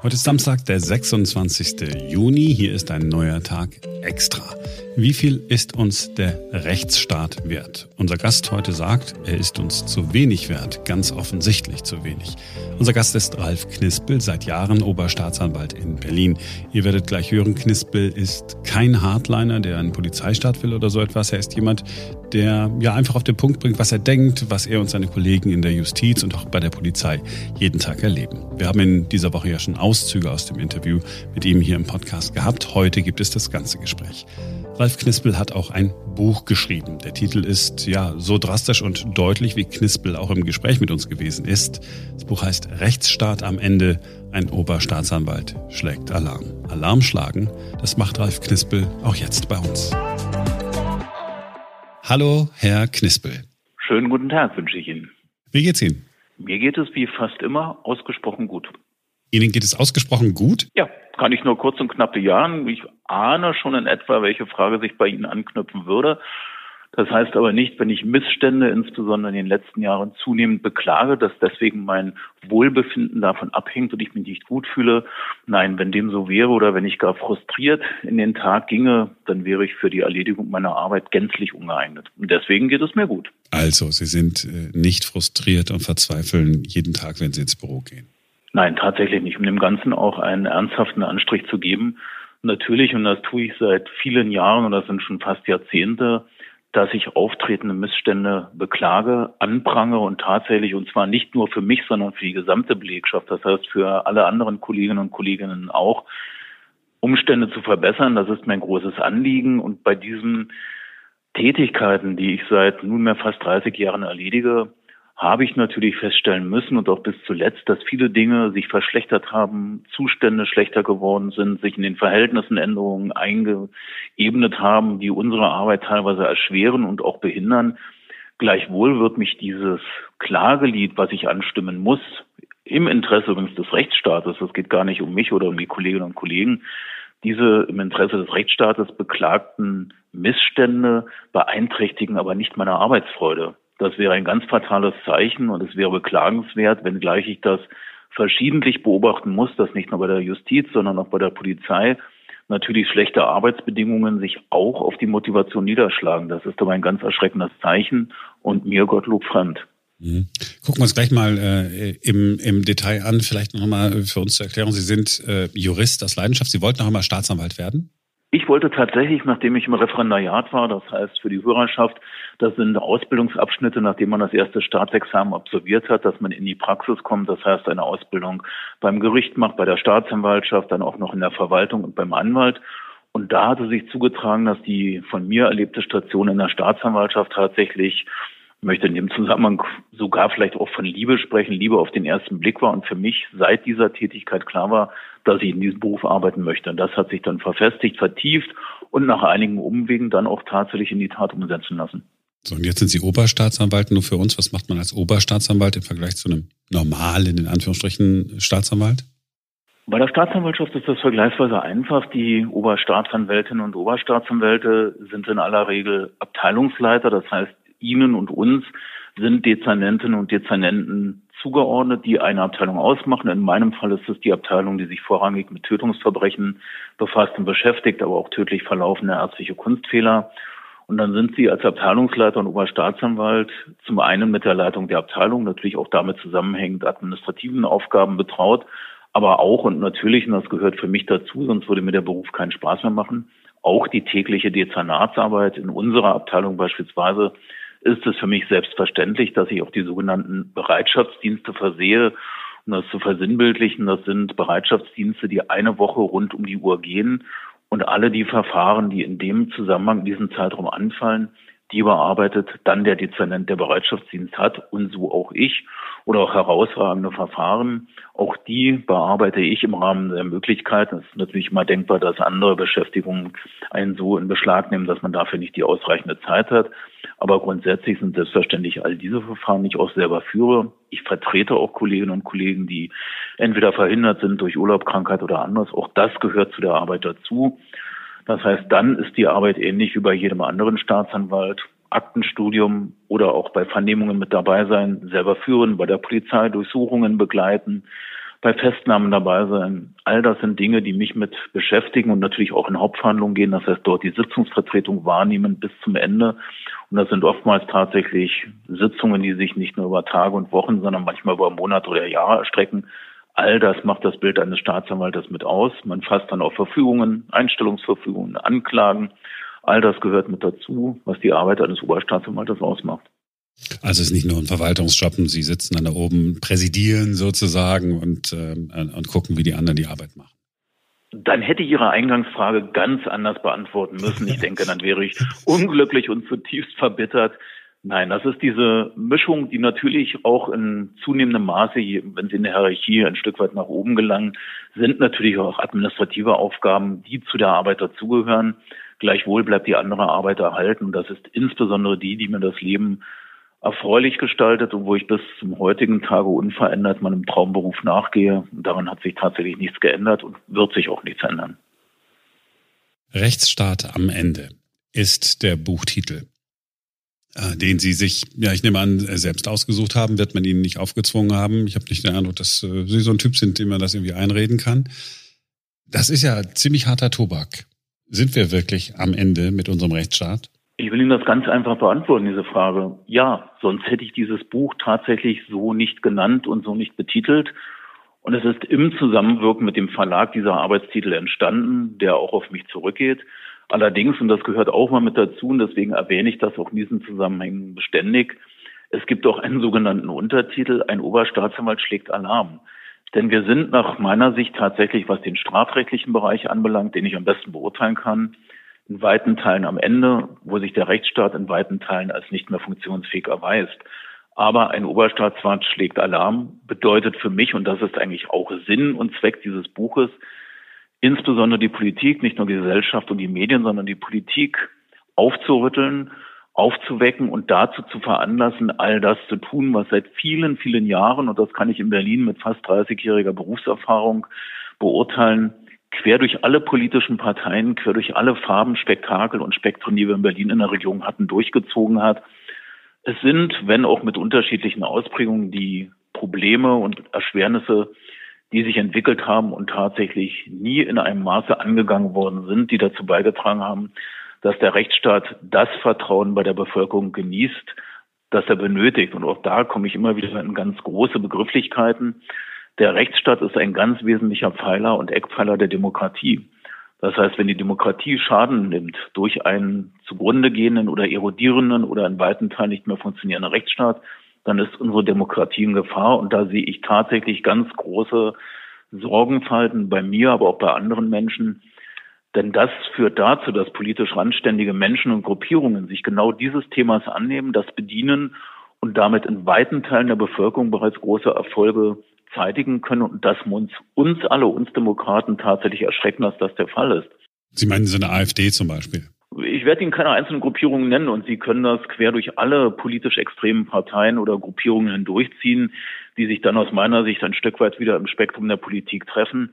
Heute ist Samstag, der 26. Juni. Hier ist ein neuer Tag extra. Wie viel ist uns der Rechtsstaat wert? Unser Gast heute sagt, er ist uns zu wenig wert, ganz offensichtlich zu wenig. Unser Gast ist Ralf Knispel, seit Jahren Oberstaatsanwalt in Berlin. Ihr werdet gleich hören, Knispel ist kein Hardliner, der einen Polizeistaat will oder so etwas. Er ist jemand, der ja einfach auf den Punkt bringt, was er denkt, was er und seine Kollegen in der Justiz und auch bei der Polizei jeden Tag erleben. Wir haben in dieser Woche ja schon Auszüge aus dem Interview mit ihm hier im Podcast gehabt. Heute gibt es das ganze Gespräch. Ralf Knispel hat auch ein Buch geschrieben. Der Titel ist ja so drastisch und deutlich, wie Knispel auch im Gespräch mit uns gewesen ist. Das Buch heißt Rechtsstaat am Ende. Ein Oberstaatsanwalt schlägt Alarm. Alarm schlagen, das macht Ralf Knispel auch jetzt bei uns. Hallo, Herr Knispel. Schönen guten Tag wünsche ich Ihnen. Wie geht's Ihnen? Mir geht es wie fast immer ausgesprochen gut. Ihnen geht es ausgesprochen gut? Ja, kann ich nur kurz und knapp bejahen. Ich ahne schon in etwa, welche Frage sich bei Ihnen anknüpfen würde. Das heißt aber nicht, wenn ich Missstände insbesondere in den letzten Jahren zunehmend beklage, dass deswegen mein Wohlbefinden davon abhängt und ich mich nicht gut fühle. Nein, wenn dem so wäre oder wenn ich gar frustriert in den Tag ginge, dann wäre ich für die Erledigung meiner Arbeit gänzlich ungeeignet. Und deswegen geht es mir gut. Also, Sie sind äh, nicht frustriert und verzweifeln jeden Tag, wenn Sie ins Büro gehen. Nein, tatsächlich nicht. Um dem Ganzen auch einen ernsthaften Anstrich zu geben. Natürlich, und das tue ich seit vielen Jahren, und das sind schon fast Jahrzehnte, dass ich auftretende Missstände beklage, anprangere und tatsächlich, und zwar nicht nur für mich, sondern für die gesamte Belegschaft, das heißt für alle anderen Kolleginnen und Kollegen auch, Umstände zu verbessern. Das ist mein großes Anliegen. Und bei diesen Tätigkeiten, die ich seit nunmehr fast 30 Jahren erledige, habe ich natürlich feststellen müssen und auch bis zuletzt, dass viele Dinge sich verschlechtert haben, Zustände schlechter geworden sind, sich in den Verhältnissen Änderungen eingeebnet haben, die unsere Arbeit teilweise erschweren und auch behindern. Gleichwohl wird mich dieses Klagelied, was ich anstimmen muss, im Interesse übrigens des Rechtsstaates, es geht gar nicht um mich oder um die Kolleginnen und Kollegen, diese im Interesse des Rechtsstaates beklagten Missstände beeinträchtigen aber nicht meine Arbeitsfreude. Das wäre ein ganz fatales Zeichen und es wäre beklagenswert, wenngleich ich das verschiedentlich beobachten muss, dass nicht nur bei der Justiz, sondern auch bei der Polizei natürlich schlechte Arbeitsbedingungen sich auch auf die Motivation niederschlagen. Das ist aber ein ganz erschreckendes Zeichen und mir Gottlob fremd. Mhm. Gucken wir uns gleich mal äh, im, im Detail an, vielleicht noch mal für uns zur Erklärung. Sie sind äh, Jurist aus Leidenschaft. Sie wollten noch einmal Staatsanwalt werden? Ich wollte tatsächlich, nachdem ich im Referendariat war, das heißt für die Hörerschaft, das sind Ausbildungsabschnitte, nachdem man das erste Staatsexamen absolviert hat, dass man in die Praxis kommt, das heißt eine Ausbildung beim Gericht macht, bei der Staatsanwaltschaft, dann auch noch in der Verwaltung und beim Anwalt. Und da hatte sich zugetragen, dass die von mir erlebte Station in der Staatsanwaltschaft tatsächlich ich möchte in dem Zusammenhang sogar vielleicht auch von Liebe sprechen, Liebe auf den ersten Blick war und für mich seit dieser Tätigkeit klar war, dass ich in diesem Beruf arbeiten möchte. Und das hat sich dann verfestigt, vertieft und nach einigen Umwegen dann auch tatsächlich in die Tat umsetzen lassen. So, und jetzt sind Sie Oberstaatsanwalt nur für uns. Was macht man als Oberstaatsanwalt im Vergleich zu einem normalen, in Anführungsstrichen, Staatsanwalt? Bei der Staatsanwaltschaft ist das vergleichsweise einfach. Die Oberstaatsanwältinnen und Oberstaatsanwälte sind in aller Regel Abteilungsleiter. Das heißt, Ihnen und uns sind Dezernentinnen und Dezernenten zugeordnet, die eine Abteilung ausmachen. In meinem Fall ist es die Abteilung, die sich vorrangig mit Tötungsverbrechen befasst und beschäftigt, aber auch tödlich verlaufende ärztliche Kunstfehler. Und dann sind Sie als Abteilungsleiter und Oberstaatsanwalt zum einen mit der Leitung der Abteilung, natürlich auch damit zusammenhängend administrativen Aufgaben betraut, aber auch und natürlich, und das gehört für mich dazu, sonst würde mir der Beruf keinen Spaß mehr machen, auch die tägliche Dezernatsarbeit in unserer Abteilung beispielsweise ist es für mich selbstverständlich, dass ich auch die sogenannten Bereitschaftsdienste versehe. Um das zu versinnbildlichen, das sind Bereitschaftsdienste, die eine Woche rund um die Uhr gehen und alle die Verfahren, die in dem Zusammenhang in diesem Zeitraum anfallen, die bearbeitet dann der Dezernent der Bereitschaftsdienst hat und so auch ich oder auch herausragende Verfahren. Auch die bearbeite ich im Rahmen der Möglichkeiten. Es ist natürlich immer denkbar, dass andere Beschäftigungen einen so in Beschlag nehmen, dass man dafür nicht die ausreichende Zeit hat. Aber grundsätzlich sind selbstverständlich all diese Verfahren, die ich auch selber führe. Ich vertrete auch Kolleginnen und Kollegen, die entweder verhindert sind durch Urlaub, Krankheit oder anderes. Auch das gehört zu der Arbeit dazu. Das heißt, dann ist die Arbeit ähnlich wie bei jedem anderen Staatsanwalt. Aktenstudium oder auch bei Vernehmungen mit dabei sein, selber führen, bei der Polizei Durchsuchungen begleiten, bei Festnahmen dabei sein. All das sind Dinge, die mich mit beschäftigen und natürlich auch in Hauptverhandlungen gehen. Das heißt, dort die Sitzungsvertretung wahrnehmen bis zum Ende. Und das sind oftmals tatsächlich Sitzungen, die sich nicht nur über Tage und Wochen, sondern manchmal über Monate oder Jahre erstrecken. All das macht das Bild eines Staatsanwaltes mit aus. Man fasst dann auch Verfügungen, Einstellungsverfügungen, Anklagen. All das gehört mit dazu, was die Arbeit eines Oberstaatsanwaltes ausmacht. Also es ist nicht nur ein Verwaltungsjob Sie sitzen dann da oben, präsidieren sozusagen und, äh, und gucken, wie die anderen die Arbeit machen. Dann hätte ich Ihre Eingangsfrage ganz anders beantworten müssen. Ich denke, dann wäre ich unglücklich und zutiefst verbittert. Nein, das ist diese Mischung, die natürlich auch in zunehmendem Maße, wenn sie in der Hierarchie ein Stück weit nach oben gelangen, sind natürlich auch administrative Aufgaben, die zu der Arbeit dazugehören. Gleichwohl bleibt die andere Arbeit erhalten. Und das ist insbesondere die, die mir das Leben erfreulich gestaltet und wo ich bis zum heutigen Tage unverändert meinem Traumberuf nachgehe. daran hat sich tatsächlich nichts geändert und wird sich auch nichts ändern. Rechtsstaat am Ende ist der Buchtitel, den Sie sich, ja, ich nehme an, selbst ausgesucht haben, wird man Ihnen nicht aufgezwungen haben. Ich habe nicht den Eindruck, dass äh, Sie so ein Typ sind, dem man das irgendwie einreden kann. Das ist ja ziemlich harter Tobak. Sind wir wirklich am Ende mit unserem Rechtsstaat? Ich will Ihnen das ganz einfach beantworten, diese Frage. Ja, sonst hätte ich dieses Buch tatsächlich so nicht genannt und so nicht betitelt. Und es ist im Zusammenwirken mit dem Verlag dieser Arbeitstitel entstanden, der auch auf mich zurückgeht. Allerdings, und das gehört auch mal mit dazu, und deswegen erwähne ich das auch in diesen Zusammenhängen beständig, es gibt auch einen sogenannten Untertitel, ein Oberstaatsanwalt schlägt Alarm. Denn wir sind nach meiner Sicht tatsächlich, was den strafrechtlichen Bereich anbelangt, den ich am besten beurteilen kann, in weiten Teilen am Ende, wo sich der Rechtsstaat in weiten Teilen als nicht mehr funktionsfähig erweist. Aber ein Oberstaatsrat schlägt Alarm, bedeutet für mich, und das ist eigentlich auch Sinn und Zweck dieses Buches, insbesondere die Politik, nicht nur die Gesellschaft und die Medien, sondern die Politik aufzurütteln, aufzuwecken und dazu zu veranlassen, all das zu tun, was seit vielen, vielen Jahren, und das kann ich in Berlin mit fast 30-jähriger Berufserfahrung beurteilen, quer durch alle politischen Parteien, quer durch alle Farben, Spektakel und Spektren, die wir in Berlin in der Region hatten, durchgezogen hat. Es sind, wenn auch mit unterschiedlichen Ausprägungen, die Probleme und Erschwernisse, die sich entwickelt haben und tatsächlich nie in einem Maße angegangen worden sind, die dazu beigetragen haben, dass der Rechtsstaat das Vertrauen bei der Bevölkerung genießt, das er benötigt. Und auch da komme ich immer wieder in ganz große Begrifflichkeiten. Der Rechtsstaat ist ein ganz wesentlicher Pfeiler und Eckpfeiler der Demokratie. Das heißt, wenn die Demokratie Schaden nimmt durch einen zugrunde gehenden oder erodierenden oder in weiten Teilen nicht mehr funktionierenden Rechtsstaat, dann ist unsere Demokratie in Gefahr. Und da sehe ich tatsächlich ganz große Sorgenfalten bei mir, aber auch bei anderen Menschen. Denn das führt dazu, dass politisch randständige Menschen und Gruppierungen sich genau dieses Themas annehmen, das bedienen und damit in weiten Teilen der Bevölkerung bereits große Erfolge zeitigen können und das uns, uns alle, uns Demokraten tatsächlich erschrecken, dass das der Fall ist. Sie meinen so eine AfD zum Beispiel? Ich werde Ihnen keine einzelnen Gruppierungen nennen und Sie können das quer durch alle politisch extremen Parteien oder Gruppierungen hindurchziehen, die sich dann aus meiner Sicht ein Stück weit wieder im Spektrum der Politik treffen.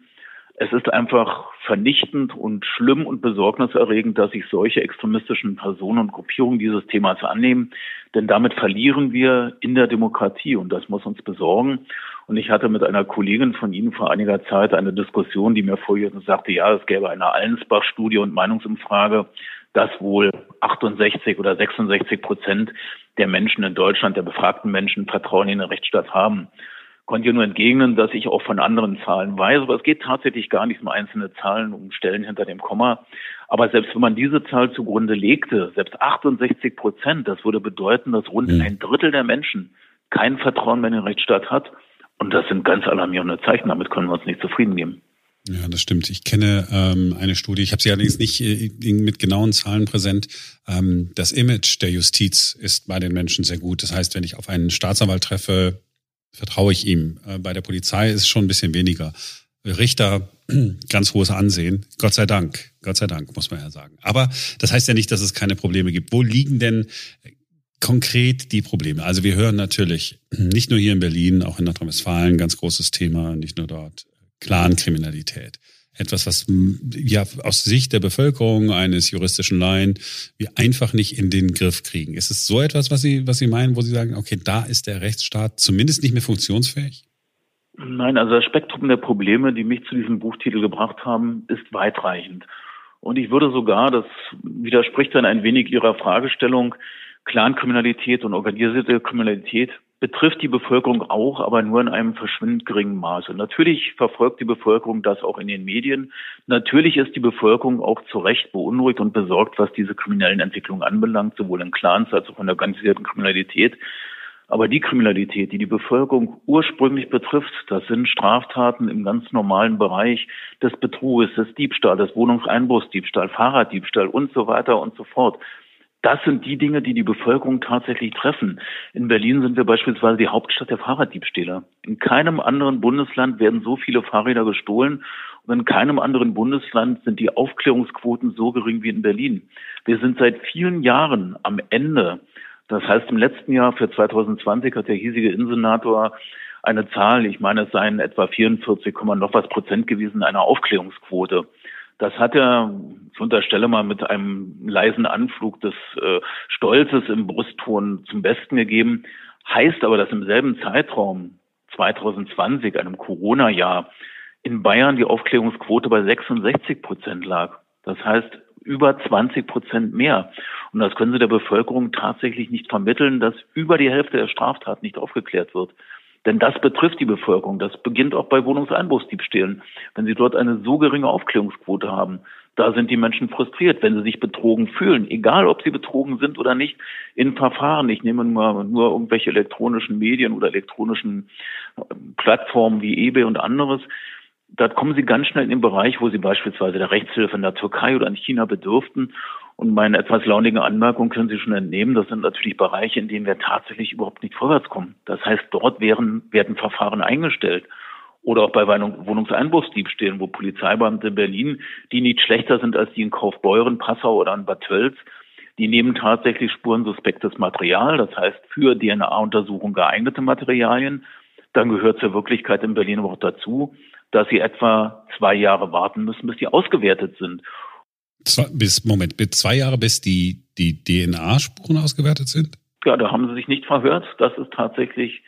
Es ist einfach vernichtend und schlimm und besorgniserregend, dass sich solche extremistischen Personen und Gruppierungen dieses Themas annehmen. Denn damit verlieren wir in der Demokratie und das muss uns besorgen. Und ich hatte mit einer Kollegin von Ihnen vor einiger Zeit eine Diskussion, die mir vorher sagte, ja, es gäbe eine Allensbach-Studie und Meinungsumfrage, dass wohl 68 oder 66 Prozent der Menschen in Deutschland, der befragten Menschen, Vertrauen in den Rechtsstaat haben konnte nur entgegnen, dass ich auch von anderen Zahlen weiß, aber es geht tatsächlich gar nicht um einzelne Zahlen, um Stellen hinter dem Komma. Aber selbst wenn man diese Zahl zugrunde legte, selbst 68 Prozent, das würde bedeuten, dass rund mhm. ein Drittel der Menschen kein Vertrauen mehr in den Rechtsstaat hat. Und das sind ganz alarmierende Zeichen. Damit können wir uns nicht zufrieden geben. Ja, das stimmt. Ich kenne ähm, eine Studie, ich habe sie allerdings nicht äh, mit genauen Zahlen präsent. Ähm, das Image der Justiz ist bei den Menschen sehr gut. Das heißt, wenn ich auf einen Staatsanwalt treffe, vertraue ich ihm. Äh, bei der Polizei ist es schon ein bisschen weniger. Richter, ganz hohes Ansehen. Gott sei Dank. Gott sei Dank, muss man ja sagen. Aber das heißt ja nicht, dass es keine Probleme gibt. Wo liegen denn konkret die Probleme? Also wir hören natürlich nicht nur hier in Berlin, auch in Nordrhein-Westfalen, ganz großes Thema, nicht nur dort, Clankriminalität etwas, was ja aus Sicht der Bevölkerung eines juristischen Laien wir einfach nicht in den Griff kriegen. Ist es so etwas, was Sie, was Sie meinen, wo Sie sagen, okay, da ist der Rechtsstaat zumindest nicht mehr funktionsfähig? Nein, also das Spektrum der Probleme, die mich zu diesem Buchtitel gebracht haben, ist weitreichend. Und ich würde sogar, das widerspricht dann ein wenig Ihrer Fragestellung, Clankriminalität und organisierte Kriminalität betrifft die Bevölkerung auch, aber nur in einem verschwindend geringen Maße. Natürlich verfolgt die Bevölkerung das auch in den Medien. Natürlich ist die Bevölkerung auch zu Recht beunruhigt und besorgt, was diese kriminellen Entwicklungen anbelangt, sowohl in Clans als auch in der organisierten Kriminalität. Aber die Kriminalität, die die Bevölkerung ursprünglich betrifft, das sind Straftaten im ganz normalen Bereich des Betruges, des Diebstahls, des Wohnungseinbruchsdiebstahl, Fahrraddiebstahl und so weiter und so fort. Das sind die Dinge, die die Bevölkerung tatsächlich treffen. In Berlin sind wir beispielsweise die Hauptstadt der Fahrraddiebstähle. In keinem anderen Bundesland werden so viele Fahrräder gestohlen und in keinem anderen Bundesland sind die Aufklärungsquoten so gering wie in Berlin. Wir sind seit vielen Jahren am Ende. Das heißt, im letzten Jahr für 2020 hat der hiesige Innensenator eine Zahl, ich meine, es seien etwa 44, noch was Prozent gewesen, einer Aufklärungsquote. Das hat er, ich unterstelle mal, mit einem leisen Anflug des äh, Stolzes im Brustton zum Besten gegeben. Heißt aber, dass im selben Zeitraum 2020, einem Corona-Jahr, in Bayern die Aufklärungsquote bei 66 Prozent lag. Das heißt, über 20 Prozent mehr. Und das können Sie der Bevölkerung tatsächlich nicht vermitteln, dass über die Hälfte der Straftaten nicht aufgeklärt wird. Denn das betrifft die Bevölkerung. Das beginnt auch bei Wohnungseinbruchsdiebstählen. Wenn Sie dort eine so geringe Aufklärungsquote haben, da sind die Menschen frustriert, wenn sie sich betrogen fühlen, egal ob sie betrogen sind oder nicht, in Verfahren. Ich nehme nur, nur irgendwelche elektronischen Medien oder elektronischen äh, Plattformen wie eBay und anderes. Da kommen sie ganz schnell in den Bereich, wo sie beispielsweise der Rechtshilfe in der Türkei oder in China bedürften und meine etwas launigen Anmerkung können Sie schon entnehmen. Das sind natürlich Bereiche, in denen wir tatsächlich überhaupt nicht vorwärts kommen. Das heißt, dort werden, werden Verfahren eingestellt. Oder auch bei Wohnungseinbruchsdiebstählen, wo Polizeibeamte in Berlin, die nicht schlechter sind als die in Kaufbeuren, Passau oder in Bad Tölz, die nehmen tatsächlich spurensuspektes Material, das heißt für DNA-Untersuchung geeignete Materialien. Dann gehört zur Wirklichkeit in Berlin aber auch dazu, dass sie etwa zwei Jahre warten müssen, bis die ausgewertet sind. Zwei, bis, Moment, bis zwei Jahre, bis die, die DNA-Spuren ausgewertet sind? Ja, da haben Sie sich nicht verhört. Das ist tatsächlich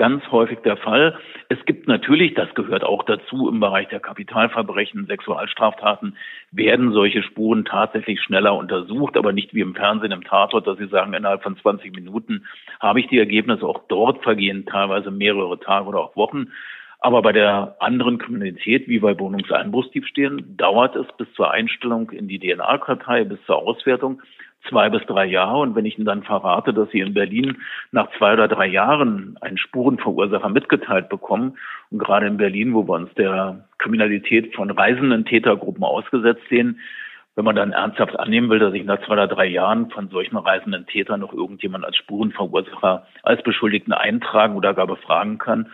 ganz häufig der Fall. Es gibt natürlich, das gehört auch dazu, im Bereich der Kapitalverbrechen, Sexualstraftaten, werden solche Spuren tatsächlich schneller untersucht, aber nicht wie im Fernsehen im Tatort, dass Sie sagen, innerhalb von 20 Minuten habe ich die Ergebnisse. Auch dort vergehen teilweise mehrere Tage oder auch Wochen. Aber bei der anderen Kriminalität, wie bei Wohnungseinbruchsdiebstählen, dauert es bis zur Einstellung in die DNA-Kartei, bis zur Auswertung zwei bis drei Jahre. Und wenn ich Ihnen dann verrate, dass Sie in Berlin nach zwei oder drei Jahren einen Spurenverursacher mitgeteilt bekommen, und gerade in Berlin, wo wir uns der Kriminalität von reisenden Tätergruppen ausgesetzt sehen, wenn man dann ernsthaft annehmen will, dass ich nach zwei oder drei Jahren von solchen reisenden Tätern noch irgendjemand als Spurenverursacher, als Beschuldigten eintragen oder gar befragen kann,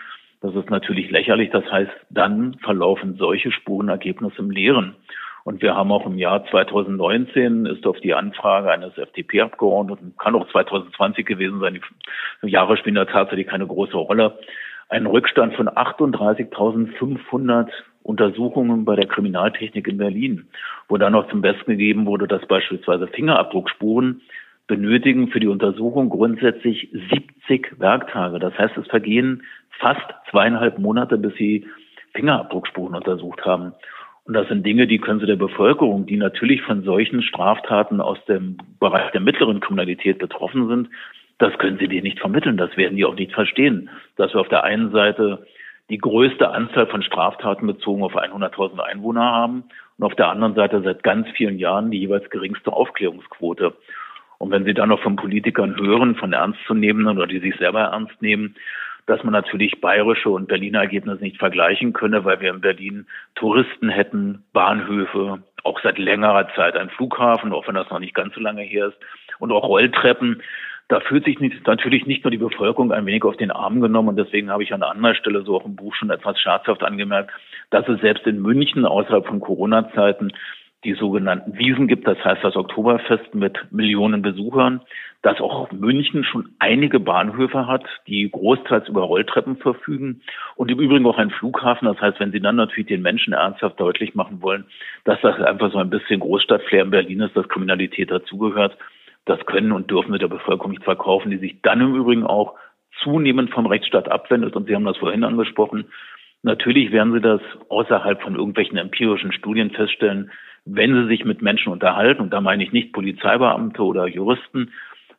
das ist natürlich lächerlich. Das heißt, dann verlaufen solche Spurenergebnisse im Leeren. Und wir haben auch im Jahr 2019 ist auf die Anfrage eines FDP-Abgeordneten, kann auch 2020 gewesen sein, die Jahre spielen da tatsächlich keine große Rolle, einen Rückstand von 38.500 Untersuchungen bei der Kriminaltechnik in Berlin, wo dann noch zum Besten gegeben wurde, dass beispielsweise Fingerabdruckspuren benötigen für die Untersuchung grundsätzlich 70 Werktage. Das heißt, es vergehen fast zweieinhalb Monate, bis sie Fingerabdruckspuren untersucht haben. Und das sind Dinge, die können Sie der Bevölkerung, die natürlich von solchen Straftaten aus dem Bereich der mittleren Kriminalität betroffen sind, das können Sie denen nicht vermitteln. Das werden die auch nicht verstehen. Dass wir auf der einen Seite die größte Anzahl von Straftaten bezogen auf 100.000 Einwohner haben und auf der anderen Seite seit ganz vielen Jahren die jeweils geringste Aufklärungsquote. Und wenn Sie dann noch von Politikern hören, von Ernstzunehmenden oder die sich selber ernst nehmen, dass man natürlich bayerische und Berliner Ergebnisse nicht vergleichen könne, weil wir in Berlin Touristen hätten, Bahnhöfe, auch seit längerer Zeit ein Flughafen, auch wenn das noch nicht ganz so lange her ist, und auch Rolltreppen. Da fühlt sich nicht, natürlich nicht nur die Bevölkerung ein wenig auf den Arm genommen und deswegen habe ich an anderer Stelle so auch im Buch schon etwas scherzhaft angemerkt, dass es selbst in München außerhalb von Corona-Zeiten die sogenannten Wiesen gibt, das heißt das Oktoberfest mit Millionen Besuchern, dass auch München schon einige Bahnhöfe hat, die großteils über Rolltreppen verfügen und im Übrigen auch ein Flughafen. Das heißt, wenn Sie dann natürlich den Menschen ernsthaft deutlich machen wollen, dass das einfach so ein bisschen Großstadtflair in Berlin ist, dass Kriminalität dazugehört, das können und dürfen wir der Bevölkerung nicht verkaufen, die sich dann im Übrigen auch zunehmend vom Rechtsstaat abwendet. Und Sie haben das vorhin angesprochen. Natürlich werden Sie das außerhalb von irgendwelchen empirischen Studien feststellen, wenn Sie sich mit Menschen unterhalten. Und da meine ich nicht Polizeibeamte oder Juristen,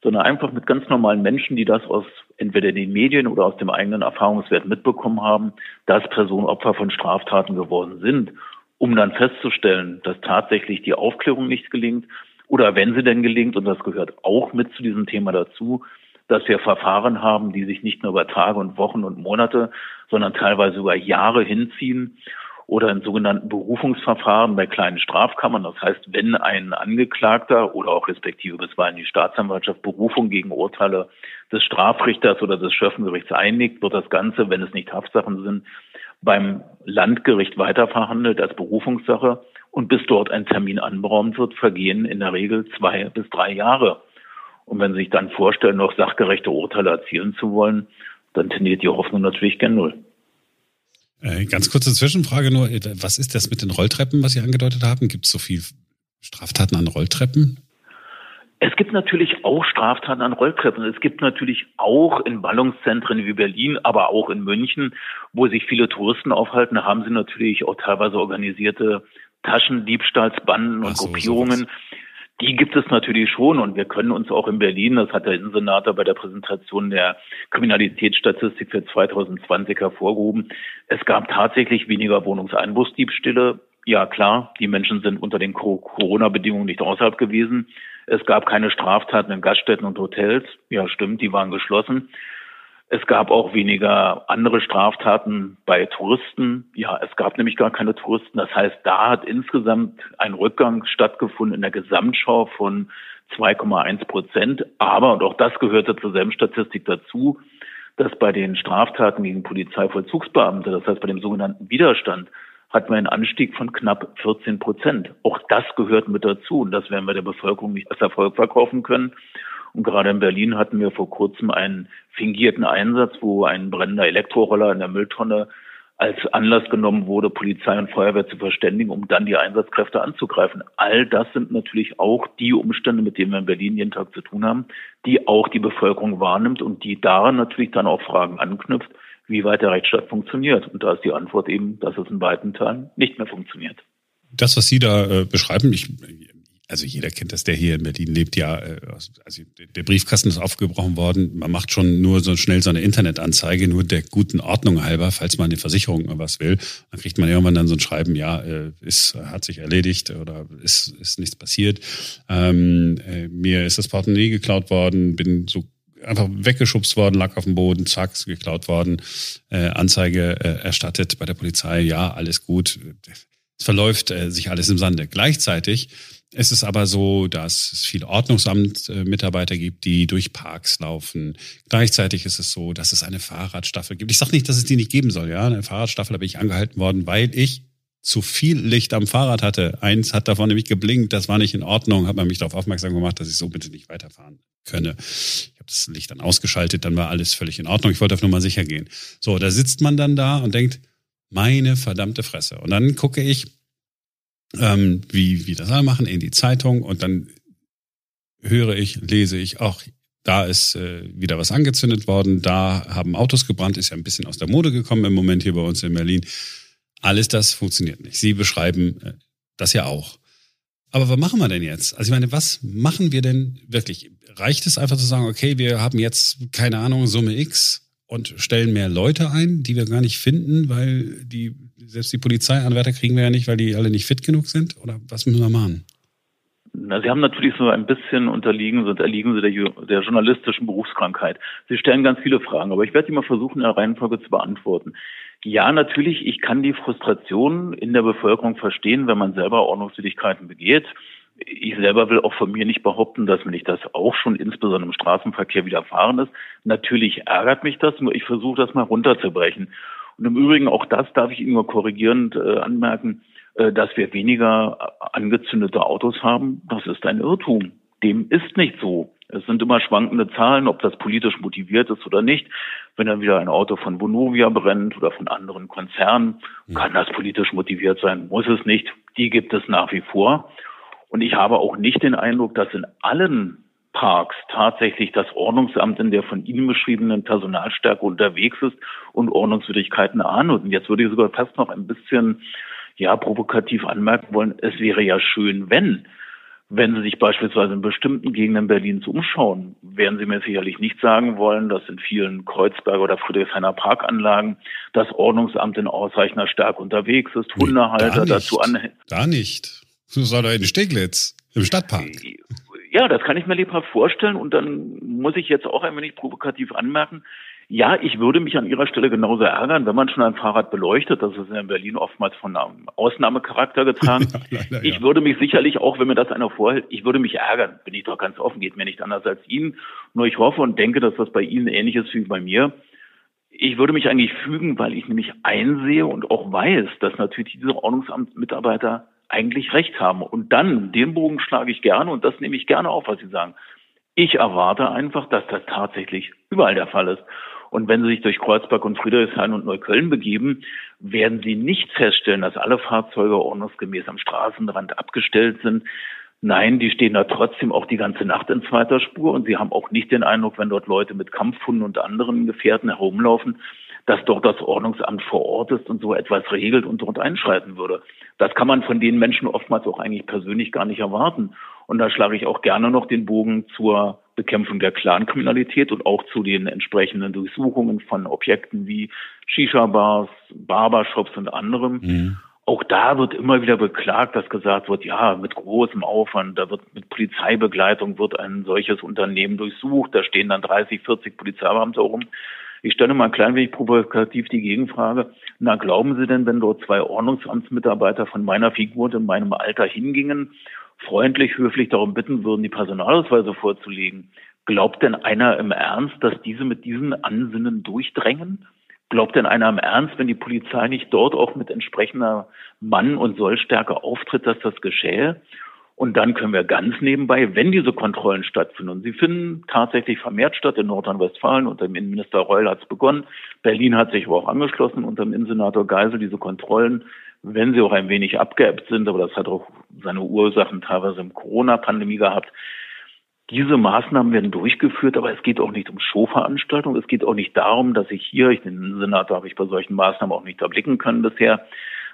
sondern einfach mit ganz normalen Menschen, die das aus entweder den Medien oder aus dem eigenen Erfahrungswert mitbekommen haben, dass Personen Opfer von Straftaten geworden sind, um dann festzustellen, dass tatsächlich die Aufklärung nicht gelingt oder wenn sie denn gelingt, und das gehört auch mit zu diesem Thema dazu, dass wir Verfahren haben, die sich nicht nur über Tage und Wochen und Monate, sondern teilweise über Jahre hinziehen oder in sogenannten Berufungsverfahren bei kleinen Strafkammern. Das heißt, wenn ein Angeklagter oder auch respektive bisweilen die Staatsanwaltschaft Berufung gegen Urteile des Strafrichters oder des Schöffengerichts einlegt, wird das Ganze, wenn es nicht Haftsachen sind, beim Landgericht weiterverhandelt als Berufungssache und bis dort ein Termin anberaumt wird, vergehen in der Regel zwei bis drei Jahre. Und wenn Sie sich dann vorstellen, noch sachgerechte Urteile erzielen zu wollen, dann tendiert die Hoffnung natürlich gen Null. Äh, ganz kurze Zwischenfrage nur. Was ist das mit den Rolltreppen, was Sie angedeutet haben? Gibt es so viel Straftaten an Rolltreppen? Es gibt natürlich auch Straftaten an Rolltreppen. Es gibt natürlich auch in Ballungszentren wie Berlin, aber auch in München, wo sich viele Touristen aufhalten, haben sie natürlich auch teilweise organisierte Taschendiebstahlsbanden und so, Gruppierungen. Sowas. Die gibt es natürlich schon und wir können uns auch in Berlin, das hat der Innensenator bei der Präsentation der Kriminalitätsstatistik für 2020 hervorgehoben, es gab tatsächlich weniger Wohnungseinbruchsdiebstähle. Ja klar, die Menschen sind unter den Corona-Bedingungen nicht außerhalb gewesen. Es gab keine Straftaten in Gaststätten und Hotels. Ja stimmt, die waren geschlossen. Es gab auch weniger andere Straftaten bei Touristen. Ja, es gab nämlich gar keine Touristen. Das heißt, da hat insgesamt ein Rückgang stattgefunden in der Gesamtschau von 2,1 Prozent. Aber, und auch das gehörte zur selben Statistik dazu, dass bei den Straftaten gegen Polizeivollzugsbeamte, das heißt bei dem sogenannten Widerstand, hatten wir einen Anstieg von knapp 14 Prozent. Auch das gehört mit dazu und das werden wir der Bevölkerung nicht als Erfolg verkaufen können. Und gerade in Berlin hatten wir vor kurzem einen fingierten Einsatz, wo ein brennender Elektroroller in der Mülltonne als Anlass genommen wurde, Polizei und Feuerwehr zu verständigen, um dann die Einsatzkräfte anzugreifen. All das sind natürlich auch die Umstände, mit denen wir in Berlin jeden Tag zu tun haben, die auch die Bevölkerung wahrnimmt und die daran natürlich dann auch Fragen anknüpft, wie weit der Rechtsstaat funktioniert. Und da ist die Antwort eben, dass es in weiten Teilen nicht mehr funktioniert. Das, was Sie da äh, beschreiben, ich also jeder kennt das, der hier in Berlin lebt, ja, äh, also der Briefkasten ist aufgebrochen worden. Man macht schon nur so schnell so eine Internetanzeige, nur der guten Ordnung halber, falls man eine Versicherung was will. Dann kriegt man irgendwann dann so ein Schreiben, ja, äh, ist, hat sich erledigt oder ist, ist nichts passiert. Ähm, äh, mir ist das Portemonnaie geklaut worden, bin so einfach weggeschubst worden, lag auf dem Boden, zack, geklaut worden, äh, Anzeige äh, erstattet bei der Polizei, ja, alles gut. Es verläuft äh, sich alles im Sande. Gleichzeitig es ist aber so, dass es viele Ordnungsamt-Mitarbeiter gibt, die durch Parks laufen. Gleichzeitig ist es so, dass es eine Fahrradstaffel gibt. Ich sage nicht, dass es die nicht geben soll. Ja, eine Fahrradstaffel da bin ich angehalten worden, weil ich zu viel Licht am Fahrrad hatte. Eins hat davon nämlich geblinkt, das war nicht in Ordnung, hat man mich darauf aufmerksam gemacht, dass ich so bitte nicht weiterfahren könne. Ich habe das Licht dann ausgeschaltet, dann war alles völlig in Ordnung. Ich wollte auf Nummer sicher gehen. So, da sitzt man dann da und denkt, meine verdammte Fresse. Und dann gucke ich, ähm, wie, wie das alle machen, in die Zeitung und dann höre ich, lese ich, auch da ist äh, wieder was angezündet worden, da haben Autos gebrannt, ist ja ein bisschen aus der Mode gekommen im Moment hier bei uns in Berlin. Alles das funktioniert nicht. Sie beschreiben äh, das ja auch. Aber was machen wir denn jetzt? Also ich meine, was machen wir denn wirklich? Reicht es einfach zu sagen, okay, wir haben jetzt, keine Ahnung, Summe X und stellen mehr Leute ein, die wir gar nicht finden, weil die selbst die Polizeianwärter kriegen wir ja nicht, weil die alle nicht fit genug sind? Oder was müssen wir machen? Na, Sie haben natürlich so ein bisschen unterliegen, sind erliegen Sie der, der journalistischen Berufskrankheit. Sie stellen ganz viele Fragen, aber ich werde die mal versuchen, in der Reihenfolge zu beantworten. Ja, natürlich, ich kann die Frustration in der Bevölkerung verstehen, wenn man selber Ordnungswidrigkeiten begeht. Ich selber will auch von mir nicht behaupten, dass mir nicht das auch schon insbesondere im Straßenverkehr widerfahren ist. Natürlich ärgert mich das, nur ich versuche das mal runterzubrechen. Und im Übrigen, auch das darf ich Ihnen nur korrigierend äh, anmerken, äh, dass wir weniger angezündete Autos haben. Das ist ein Irrtum. Dem ist nicht so. Es sind immer schwankende Zahlen, ob das politisch motiviert ist oder nicht. Wenn dann wieder ein Auto von Vonovia brennt oder von anderen Konzernen, kann das politisch motiviert sein, muss es nicht. Die gibt es nach wie vor. Und ich habe auch nicht den Eindruck, dass in allen Stadtparks tatsächlich das Ordnungsamt in der von Ihnen beschriebenen Personalstärke unterwegs ist und Ordnungswidrigkeiten ahndet. Und jetzt würde ich sogar fast noch ein bisschen, ja, provokativ anmerken wollen, es wäre ja schön, wenn wenn Sie sich beispielsweise in bestimmten Gegenden Berlins umschauen, werden Sie mir sicherlich nicht sagen wollen, dass in vielen Kreuzberger oder Friedrichshainer Parkanlagen das Ordnungsamt in ausreichender Stärke unterwegs ist, Hundehalter nee, dazu anhängen. Da nicht. So soll er in Steglitz, im Stadtpark. Ja, das kann ich mir lebhaft vorstellen. Und dann muss ich jetzt auch ein wenig provokativ anmerken, ja, ich würde mich an Ihrer Stelle genauso ärgern, wenn man schon ein Fahrrad beleuchtet. Das ist in Berlin oftmals von einem Ausnahmecharakter getragen. Ja, leider, ich ja. würde mich sicherlich auch, wenn mir das einer vorhält, ich würde mich ärgern, bin ich doch ganz offen, geht mir nicht anders als Ihnen. Nur ich hoffe und denke, dass das bei Ihnen ähnlich ist wie bei mir. Ich würde mich eigentlich fügen, weil ich nämlich einsehe und auch weiß, dass natürlich diese Ordnungsamtsmitarbeiter eigentlich recht haben. Und dann, den Bogen schlage ich gerne und das nehme ich gerne auf, was Sie sagen. Ich erwarte einfach, dass das tatsächlich überall der Fall ist. Und wenn Sie sich durch Kreuzberg und Friedrichshain und Neukölln begeben, werden Sie nicht feststellen, dass alle Fahrzeuge ordnungsgemäß am Straßenrand abgestellt sind. Nein, die stehen da trotzdem auch die ganze Nacht in zweiter Spur und Sie haben auch nicht den Eindruck, wenn dort Leute mit Kampfhunden und anderen Gefährten herumlaufen, dass dort das Ordnungsamt vor Ort ist und so etwas regelt und dort einschreiten würde. Das kann man von den Menschen oftmals auch eigentlich persönlich gar nicht erwarten. Und da schlage ich auch gerne noch den Bogen zur Bekämpfung der Clankriminalität und auch zu den entsprechenden Durchsuchungen von Objekten wie Shisha-Bars, Barbershops und anderem. Mhm. Auch da wird immer wieder beklagt, dass gesagt wird, ja, mit großem Aufwand, da wird mit Polizeibegleitung wird ein solches Unternehmen durchsucht, da stehen dann 30, 40 Polizeibeamte herum. Ich stelle mal ein klein wenig provokativ die Gegenfrage. Na, glauben Sie denn, wenn dort zwei Ordnungsamtsmitarbeiter von meiner Figur und in meinem Alter hingingen freundlich, höflich darum bitten würden, die Personalausweise vorzulegen, glaubt denn einer im Ernst, dass diese mit diesen Ansinnen durchdrängen? Glaubt denn einer im Ernst, wenn die Polizei nicht dort auch mit entsprechender Mann- und Sollstärke auftritt, dass das geschähe? Und dann können wir ganz nebenbei, wenn diese Kontrollen stattfinden, und sie finden tatsächlich vermehrt statt in Nordrhein-Westfalen, unter dem Innenminister Reul hat es begonnen, Berlin hat sich aber auch angeschlossen, unter dem Innensenator Geisel, diese Kontrollen wenn sie auch ein wenig abgeebbt sind, aber das hat auch seine Ursachen teilweise im Corona-Pandemie gehabt. Diese Maßnahmen werden durchgeführt, aber es geht auch nicht um Showveranstaltungen. Es geht auch nicht darum, dass ich hier, ich den Senator habe ich bei solchen Maßnahmen auch nicht erblicken können bisher,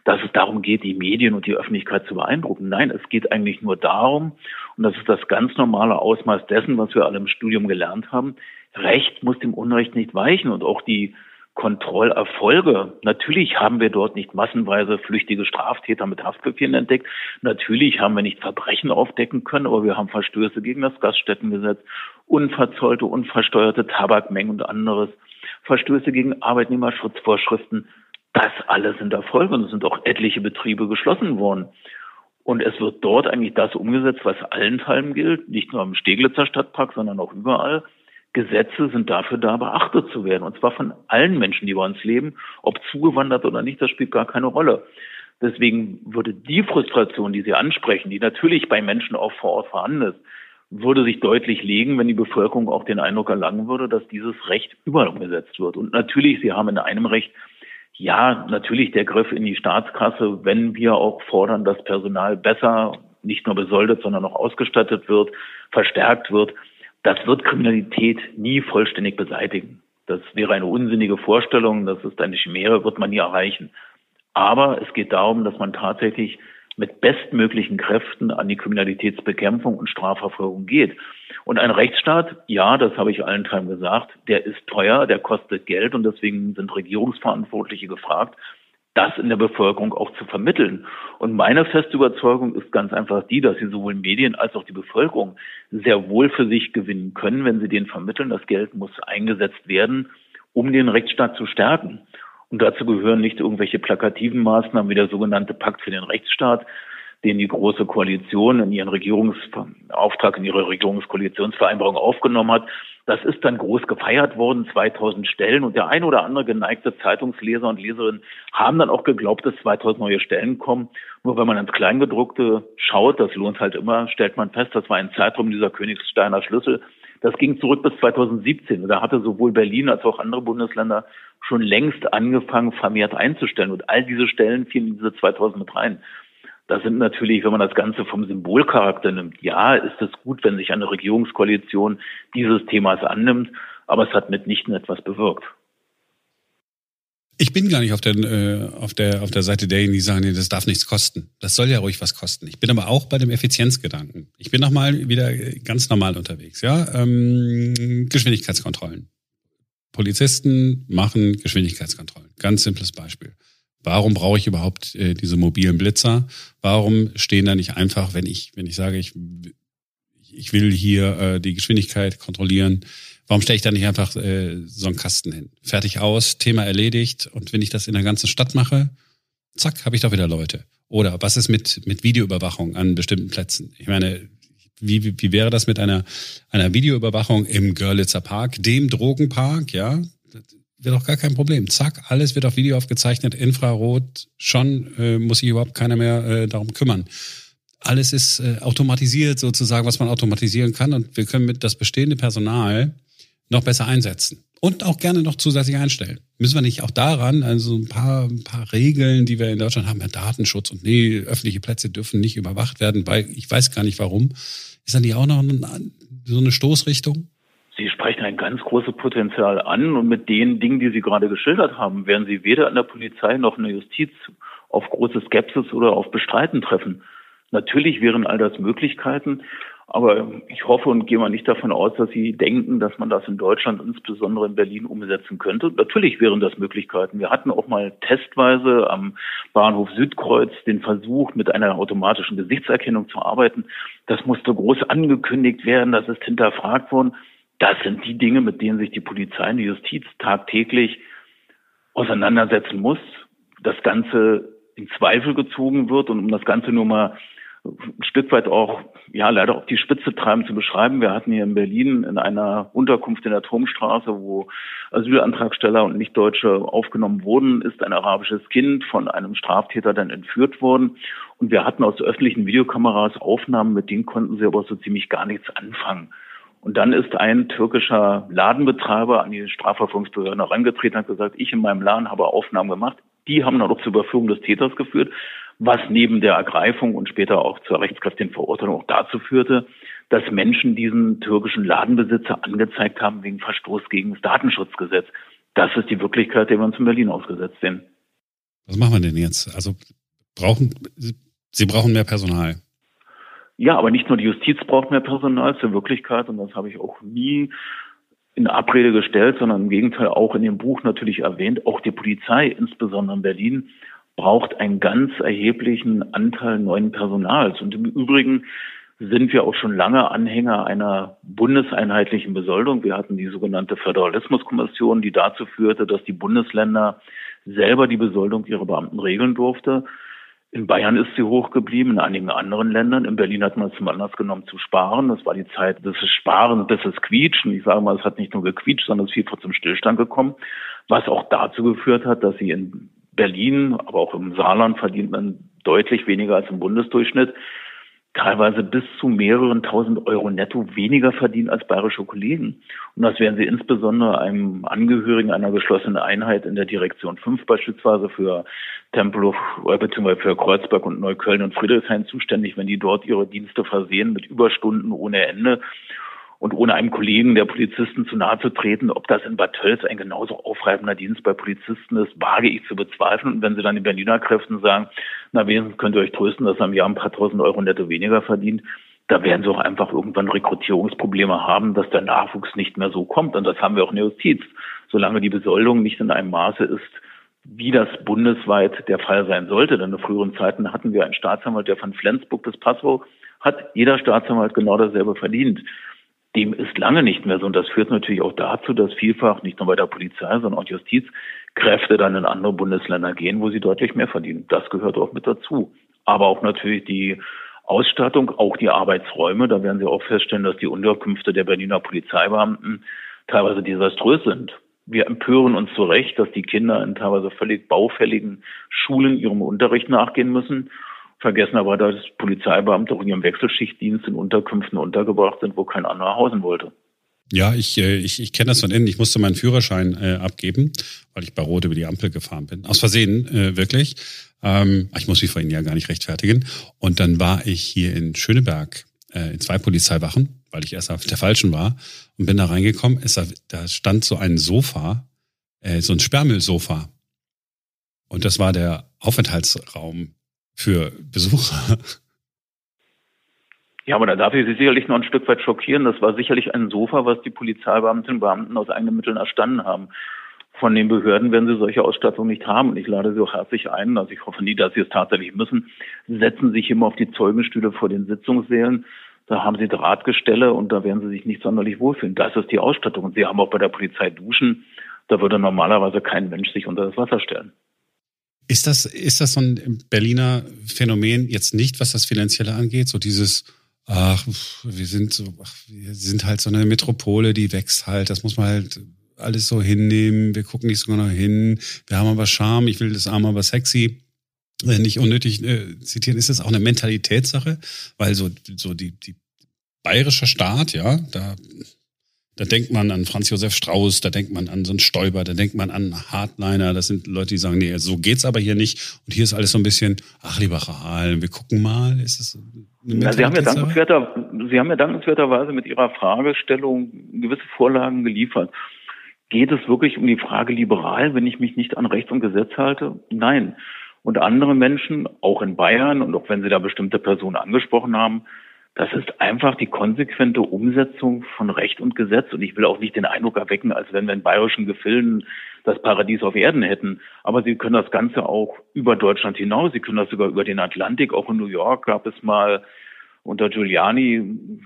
dass es darum geht, die Medien und die Öffentlichkeit zu beeindrucken. Nein, es geht eigentlich nur darum, und das ist das ganz normale Ausmaß dessen, was wir alle im Studium gelernt haben, Recht muss dem Unrecht nicht weichen und auch die Kontrollerfolge. Natürlich haben wir dort nicht massenweise flüchtige Straftäter mit Haftbefehlen entdeckt. Natürlich haben wir nicht Verbrechen aufdecken können, aber wir haben Verstöße gegen das Gaststättengesetz, unverzollte, unversteuerte Tabakmengen und anderes, Verstöße gegen Arbeitnehmerschutzvorschriften. Das alles sind Erfolge und es sind auch etliche Betriebe geschlossen worden. Und es wird dort eigentlich das umgesetzt, was allenthalben gilt, nicht nur im Steglitzer Stadtpark, sondern auch überall. Gesetze sind dafür da, beachtet zu werden. Und zwar von allen Menschen, die bei uns leben, ob zugewandert oder nicht, das spielt gar keine Rolle. Deswegen würde die Frustration, die Sie ansprechen, die natürlich bei Menschen auch vor Ort vorhanden ist, würde sich deutlich legen, wenn die Bevölkerung auch den Eindruck erlangen würde, dass dieses Recht überall umgesetzt wird. Und natürlich, Sie haben in einem Recht, ja, natürlich der Griff in die Staatskasse, wenn wir auch fordern, dass Personal besser, nicht nur besoldet, sondern auch ausgestattet wird, verstärkt wird das wird Kriminalität nie vollständig beseitigen. Das wäre eine unsinnige Vorstellung, das ist eine Chimäre, wird man nie erreichen. Aber es geht darum, dass man tatsächlich mit bestmöglichen Kräften an die Kriminalitätsbekämpfung und Strafverfolgung geht. Und ein Rechtsstaat, ja, das habe ich allen Teilen gesagt, der ist teuer, der kostet Geld und deswegen sind Regierungsverantwortliche gefragt, das in der Bevölkerung auch zu vermitteln. Und meine feste Überzeugung ist ganz einfach die, dass sie sowohl Medien als auch die Bevölkerung sehr wohl für sich gewinnen können, wenn sie den vermitteln. Das Geld muss eingesetzt werden, um den Rechtsstaat zu stärken. Und dazu gehören nicht irgendwelche plakativen Maßnahmen wie der sogenannte Pakt für den Rechtsstaat, den die Große Koalition in ihren Regierungsauftrag, in ihre Regierungskoalitionsvereinbarung aufgenommen hat. Das ist dann groß gefeiert worden, 2000 Stellen. Und der ein oder andere geneigte Zeitungsleser und Leserin haben dann auch geglaubt, dass 2000 neue Stellen kommen. Nur wenn man ins Kleingedruckte schaut, das lohnt halt immer, stellt man fest, das war ein Zeitraum dieser Königsteiner Schlüssel. Das ging zurück bis 2017. Da hatte sowohl Berlin als auch andere Bundesländer schon längst angefangen, vermehrt einzustellen. Und all diese Stellen fielen in diese 2000 mit rein. Da sind natürlich, wenn man das Ganze vom Symbolcharakter nimmt, ja, ist es gut, wenn sich eine Regierungskoalition dieses Themas annimmt, aber es hat mitnichten etwas bewirkt. Ich bin gar nicht auf der, äh, auf der, auf der Seite derjenigen, die sagen, nee, das darf nichts kosten. Das soll ja ruhig was kosten. Ich bin aber auch bei dem Effizienzgedanken. Ich bin nochmal wieder ganz normal unterwegs, ja. Ähm, Geschwindigkeitskontrollen. Polizisten machen Geschwindigkeitskontrollen. Ganz simples Beispiel. Warum brauche ich überhaupt äh, diese mobilen Blitzer? Warum stehen da nicht einfach, wenn ich, wenn ich sage, ich, ich will hier äh, die Geschwindigkeit kontrollieren, Warum stelle ich da nicht einfach äh, so einen Kasten hin? Fertig aus, Thema erledigt. Und wenn ich das in der ganzen Stadt mache, zack, habe ich doch wieder Leute. Oder was ist mit, mit Videoüberwachung an bestimmten Plätzen? Ich meine, wie, wie, wie wäre das mit einer, einer Videoüberwachung im Görlitzer Park, dem Drogenpark, ja? Wäre doch gar kein Problem. Zack, alles wird auf Video aufgezeichnet, Infrarot, schon äh, muss sich überhaupt keiner mehr äh, darum kümmern alles ist äh, automatisiert sozusagen, was man automatisieren kann und wir können mit das bestehende Personal noch besser einsetzen. Und auch gerne noch zusätzlich einstellen. Müssen wir nicht auch daran, also ein paar, ein paar Regeln, die wir in Deutschland haben, ja, Datenschutz und nee, öffentliche Plätze dürfen nicht überwacht werden, weil ich weiß gar nicht warum. Ist da nicht auch noch so eine Stoßrichtung? Sie sprechen ein ganz großes Potenzial an und mit den Dingen, die Sie gerade geschildert haben, werden Sie weder an der Polizei noch in der Justiz auf große Skepsis oder auf Bestreiten treffen. Natürlich wären all das Möglichkeiten, aber ich hoffe und gehe mal nicht davon aus, dass Sie denken, dass man das in Deutschland, insbesondere in Berlin, umsetzen könnte. Natürlich wären das Möglichkeiten. Wir hatten auch mal testweise am Bahnhof Südkreuz den Versuch, mit einer automatischen Gesichtserkennung zu arbeiten. Das musste groß angekündigt werden, das ist hinterfragt worden. Das sind die Dinge, mit denen sich die Polizei und die Justiz tagtäglich auseinandersetzen muss. Das Ganze in Zweifel gezogen wird und um das Ganze nur mal ein Stück weit auch, ja, leider auf die Spitze treiben zu beschreiben. Wir hatten hier in Berlin in einer Unterkunft in der Turmstraße, wo Asylantragsteller und Nichtdeutsche aufgenommen wurden, ist ein arabisches Kind von einem Straftäter dann entführt worden. Und wir hatten aus öffentlichen Videokameras Aufnahmen, mit denen konnten sie aber so ziemlich gar nichts anfangen. Und dann ist ein türkischer Ladenbetreiber an die Strafverfolgungsbehörden herangetreten und hat gesagt, ich in meinem Laden habe Aufnahmen gemacht. Die haben dann auch zur Überführung des Täters geführt was neben der Ergreifung und später auch zur rechtskräftigen Verurteilung auch dazu führte, dass Menschen diesen türkischen Ladenbesitzer angezeigt haben wegen Verstoß gegen das Datenschutzgesetz. Das ist die Wirklichkeit, der wir uns in Berlin ausgesetzt sehen. Was machen wir denn jetzt? Also brauchen Sie brauchen mehr Personal. Ja, aber nicht nur die Justiz braucht mehr Personal zur Wirklichkeit und das habe ich auch nie in Abrede gestellt, sondern im Gegenteil auch in dem Buch natürlich erwähnt. Auch die Polizei, insbesondere in Berlin, braucht einen ganz erheblichen Anteil neuen Personals. Und im Übrigen sind wir auch schon lange Anhänger einer bundeseinheitlichen Besoldung. Wir hatten die sogenannte Föderalismuskommission, die dazu führte, dass die Bundesländer selber die Besoldung ihrer Beamten regeln durfte. In Bayern ist sie hoch geblieben, in einigen anderen Ländern. In Berlin hat man es zum Anlass genommen zu sparen. Das war die Zeit des Sparen, des Quietschen. Ich sage mal, es hat nicht nur gequietscht, sondern es ist vielfach zum Stillstand gekommen, was auch dazu geführt hat, dass sie in Berlin, aber auch im Saarland verdient man deutlich weniger als im Bundesdurchschnitt, teilweise bis zu mehreren tausend Euro netto weniger verdienen als bayerische Kollegen. Und das werden sie insbesondere einem Angehörigen einer geschlossenen Einheit in der Direktion 5 beispielsweise für Tempelhof äh, bzw. für Kreuzberg und Neukölln und Friedrichshain zuständig, wenn die dort ihre Dienste versehen mit Überstunden ohne Ende und ohne einem Kollegen der Polizisten zu nahe zu treten, ob das in Bad Tölz ein genauso aufreibender Dienst bei Polizisten ist, wage ich zu bezweifeln. Und wenn Sie dann den Berliner Kräften sagen, na wenigstens könnt ihr euch trösten, dass er im Jahr ein paar tausend Euro netto weniger verdient, da werden sie auch einfach irgendwann Rekrutierungsprobleme haben, dass der Nachwuchs nicht mehr so kommt. Und das haben wir auch in der Justiz. Solange die Besoldung nicht in einem Maße ist, wie das bundesweit der Fall sein sollte. Denn in früheren Zeiten hatten wir einen Staatsanwalt, der von Flensburg bis Passau hat jeder Staatsanwalt genau dasselbe verdient. Dem ist lange nicht mehr so. Und das führt natürlich auch dazu, dass vielfach nicht nur bei der Polizei, sondern auch Justizkräfte dann in andere Bundesländer gehen, wo sie deutlich mehr verdienen. Das gehört auch mit dazu. Aber auch natürlich die Ausstattung, auch die Arbeitsräume. Da werden Sie auch feststellen, dass die Unterkünfte der Berliner Polizeibeamten teilweise desaströs sind. Wir empören uns zu Recht, dass die Kinder in teilweise völlig baufälligen Schulen ihrem Unterricht nachgehen müssen vergessen aber, dass Polizeibeamte auch in ihrem Wechselschichtdienst in Unterkünften untergebracht sind, wo kein anderer hausen wollte. Ja, ich, äh, ich, ich kenne das von innen. Ich musste meinen Führerschein äh, abgeben, weil ich bei Rot über die Ampel gefahren bin. Aus Versehen, äh, wirklich. Ähm, ich muss mich vor Ihnen ja gar nicht rechtfertigen. Und dann war ich hier in Schöneberg äh, in zwei Polizeiwachen, weil ich erst auf der falschen war und bin da reingekommen. Es, da stand so ein Sofa, äh, so ein Sperrmüllsofa. Und das war der Aufenthaltsraum für Besucher. Ja, aber da darf ich Sie sicherlich noch ein Stück weit schockieren. Das war sicherlich ein Sofa, was die Polizeibeamtinnen und Beamten aus eigenen Mitteln erstanden haben. Von den Behörden werden sie solche Ausstattung nicht haben. Und ich lade Sie auch herzlich ein, also ich hoffe nie, dass Sie es tatsächlich müssen, setzen sich immer auf die Zeugenstühle vor den Sitzungssälen. Da haben Sie Drahtgestelle und da werden Sie sich nicht sonderlich wohlfühlen. Das ist die Ausstattung. Und Sie haben auch bei der Polizei Duschen. Da würde normalerweise kein Mensch sich unter das Wasser stellen. Ist das, ist das so ein Berliner Phänomen jetzt nicht, was das Finanzielle angeht? So dieses, ach, wir sind so, ach, wir sind halt so eine Metropole, die wächst halt, das muss man halt alles so hinnehmen, wir gucken nicht so genau hin, wir haben aber Charme, ich will das arm, aber sexy. Äh, nicht unnötig äh, zitieren, ist das auch eine Mentalitätssache, weil so, so die, die bayerische Staat, ja, da da denkt man an Franz Josef Strauß, da denkt man an so einen Stoiber, da denkt man an Hardliner. Das sind Leute, die sagen, nee, so geht's aber hier nicht. Und hier ist alles so ein bisschen, ach, liberal, wir gucken mal. Ist es ja, Sie haben ja dankenswerter, Sie haben ja dankenswerterweise mit Ihrer Fragestellung gewisse Vorlagen geliefert. Geht es wirklich um die Frage liberal, wenn ich mich nicht an Recht und Gesetz halte? Nein. Und andere Menschen, auch in Bayern und auch wenn Sie da bestimmte Personen angesprochen haben, das ist einfach die konsequente Umsetzung von Recht und Gesetz. Und ich will auch nicht den Eindruck erwecken, als wenn wir in bayerischen Gefilden das Paradies auf Erden hätten. Aber Sie können das Ganze auch über Deutschland hinaus. Sie können das sogar über den Atlantik. Auch in New York gab es mal unter Giuliani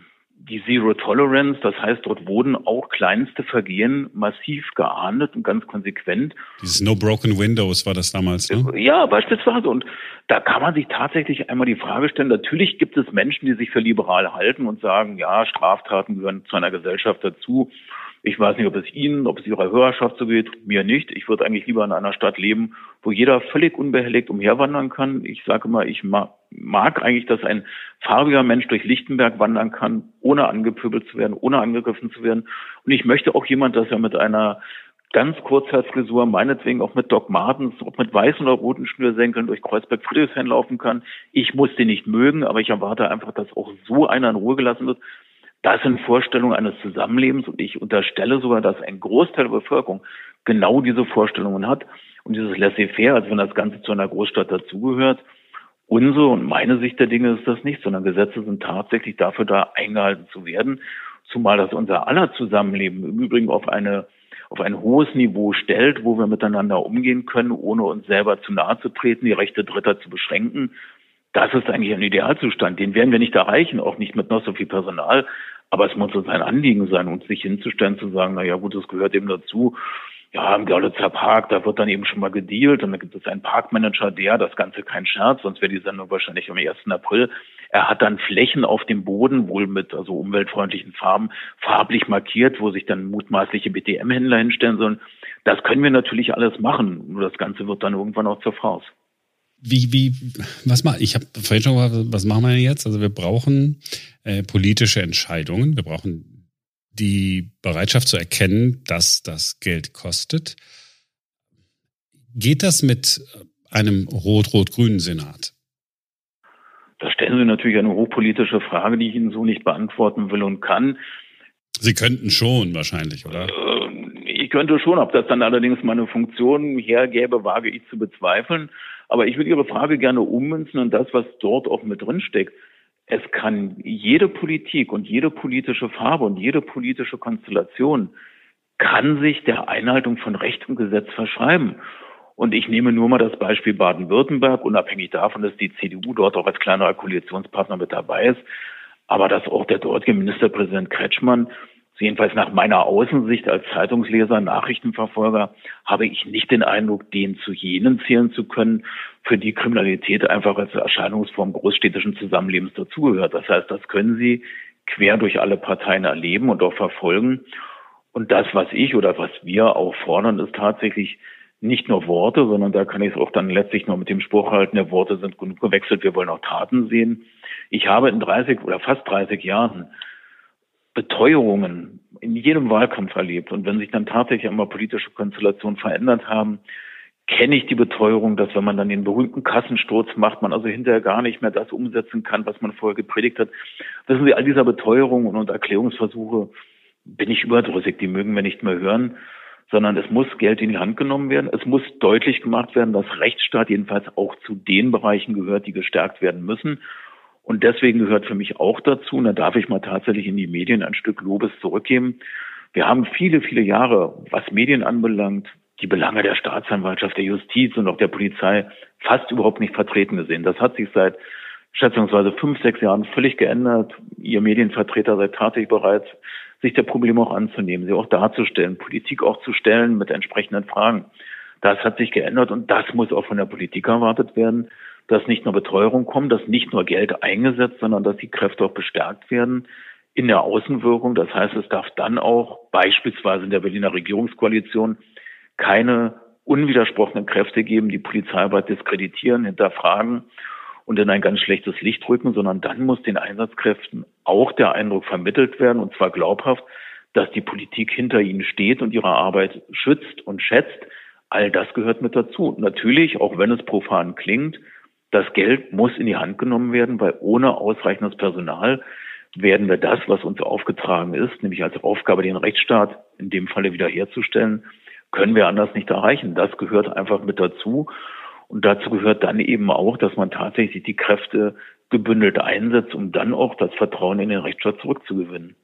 die Zero Tolerance, das heißt, dort wurden auch kleinste Vergehen massiv geahndet und ganz konsequent. Dieses No Broken Windows war das damals, ne? Ja, beispielsweise. Und da kann man sich tatsächlich einmal die Frage stellen, natürlich gibt es Menschen, die sich für liberal halten und sagen, ja, Straftaten gehören zu einer Gesellschaft dazu. Ich weiß nicht, ob es Ihnen, ob es Ihrer Hörerschaft so geht, mir nicht. Ich würde eigentlich lieber in einer Stadt leben, wo jeder völlig unbehelligt umherwandern kann. Ich sage mal, ich mag, mag eigentlich, dass ein farbiger Mensch durch Lichtenberg wandern kann, ohne angepöbelt zu werden, ohne angegriffen zu werden. Und ich möchte auch jemand, dass er mit einer ganz Kurzhaarfrisur, meinetwegen auch mit Doc Martens, ob mit weißen oder roten Schnürsenkeln durch Kreuzberg Friedrichshain laufen kann. Ich muss den nicht mögen, aber ich erwarte einfach, dass auch so einer in Ruhe gelassen wird. Das sind Vorstellungen eines Zusammenlebens und ich unterstelle sogar, dass ein Großteil der Bevölkerung genau diese Vorstellungen hat und dieses laissez-faire, als wenn das Ganze zu einer Großstadt dazugehört. Unsere und meine Sicht der Dinge ist das nicht, sondern Gesetze sind tatsächlich dafür da, eingehalten zu werden, zumal das unser aller Zusammenleben im Übrigen auf eine auf ein hohes Niveau stellt, wo wir miteinander umgehen können, ohne uns selber zu nahe zu treten, die Rechte Dritter zu beschränken, das ist eigentlich ein Idealzustand. Den werden wir nicht erreichen, auch nicht mit noch so viel Personal. Aber es muss uns ein Anliegen sein, uns nicht hinzustellen, zu sagen, na ja, gut, das gehört eben dazu. Ja, im Görlitzer Park, da wird dann eben schon mal gedealt und da gibt es einen Parkmanager, der, das Ganze kein Scherz, sonst wäre die Sendung wahrscheinlich am 1. April. Er hat dann Flächen auf dem Boden, wohl mit also umweltfreundlichen Farben, farblich markiert, wo sich dann mutmaßliche BTM-Händler hinstellen sollen. Das können wir natürlich alles machen, nur das Ganze wird dann irgendwann auch zur Fraus. Wie, wie, was mal, ich habe vorhin schon gesagt, was machen wir jetzt? Also wir brauchen äh, politische Entscheidungen. Wir brauchen die Bereitschaft zu erkennen, dass das Geld kostet. Geht das mit einem rot-rot-grünen Senat? Da stellen Sie natürlich eine hochpolitische Frage, die ich Ihnen so nicht beantworten will und kann. Sie könnten schon wahrscheinlich, oder? Ähm, ich könnte schon, ob das dann allerdings meine Funktion hergäbe, wage ich zu bezweifeln. Aber ich würde Ihre Frage gerne ummünzen und das, was dort auch mit drinsteckt. Es kann jede Politik und jede politische Farbe und jede politische Konstellation kann sich der Einhaltung von Recht und Gesetz verschreiben. Und ich nehme nur mal das Beispiel Baden-Württemberg, unabhängig davon, dass die CDU dort auch als kleinerer Koalitionspartner mit dabei ist, aber dass auch der dortige Ministerpräsident Kretschmann jedenfalls nach meiner Außensicht als Zeitungsleser, Nachrichtenverfolger, habe ich nicht den Eindruck, den zu jenen zählen zu können, für die Kriminalität einfach als Erscheinungsform großstädtischen Zusammenlebens dazugehört. Das heißt, das können Sie quer durch alle Parteien erleben und auch verfolgen. Und das, was ich oder was wir auch fordern, ist tatsächlich nicht nur Worte, sondern da kann ich es auch dann letztlich noch mit dem Spruch halten, der Worte sind genug gewechselt, wir wollen auch Taten sehen. Ich habe in 30 oder fast 30 Jahren Beteuerungen in jedem Wahlkampf erlebt. Und wenn sich dann tatsächlich einmal politische Konstellationen verändert haben, kenne ich die Beteuerung, dass wenn man dann den berühmten Kassensturz macht, man also hinterher gar nicht mehr das umsetzen kann, was man vorher gepredigt hat. Wissen Sie, all dieser Beteuerung und Erklärungsversuche bin ich überdrüssig, die mögen wir nicht mehr hören, sondern es muss Geld in die Hand genommen werden. Es muss deutlich gemacht werden, dass Rechtsstaat jedenfalls auch zu den Bereichen gehört, die gestärkt werden müssen. Und deswegen gehört für mich auch dazu, und da darf ich mal tatsächlich in die Medien ein Stück Lobes zurückgeben. Wir haben viele, viele Jahre, was Medien anbelangt, die Belange der Staatsanwaltschaft, der Justiz und auch der Polizei fast überhaupt nicht vertreten gesehen. Das hat sich seit schätzungsweise fünf, sechs Jahren völlig geändert. Ihr Medienvertreter seid tatsächlich bereit, sich der Probleme auch anzunehmen, sie auch darzustellen, Politik auch zu stellen mit entsprechenden Fragen. Das hat sich geändert und das muss auch von der Politik erwartet werden, dass nicht nur Betreuung kommt, dass nicht nur Geld eingesetzt, sondern dass die Kräfte auch bestärkt werden in der Außenwirkung. Das heißt, es darf dann auch beispielsweise in der Berliner Regierungskoalition keine unwidersprochenen Kräfte geben, die Polizeiarbeit diskreditieren, hinterfragen und in ein ganz schlechtes Licht rücken, sondern dann muss den Einsatzkräften auch der Eindruck vermittelt werden, und zwar glaubhaft, dass die Politik hinter ihnen steht und ihre Arbeit schützt und schätzt. All das gehört mit dazu. Natürlich, auch wenn es profan klingt, das Geld muss in die Hand genommen werden, weil ohne ausreichendes Personal werden wir das, was uns aufgetragen ist, nämlich als Aufgabe, den Rechtsstaat in dem Falle wiederherzustellen, können wir anders nicht erreichen. Das gehört einfach mit dazu. Und dazu gehört dann eben auch, dass man tatsächlich die Kräfte gebündelt einsetzt, um dann auch das Vertrauen in den Rechtsstaat zurückzugewinnen.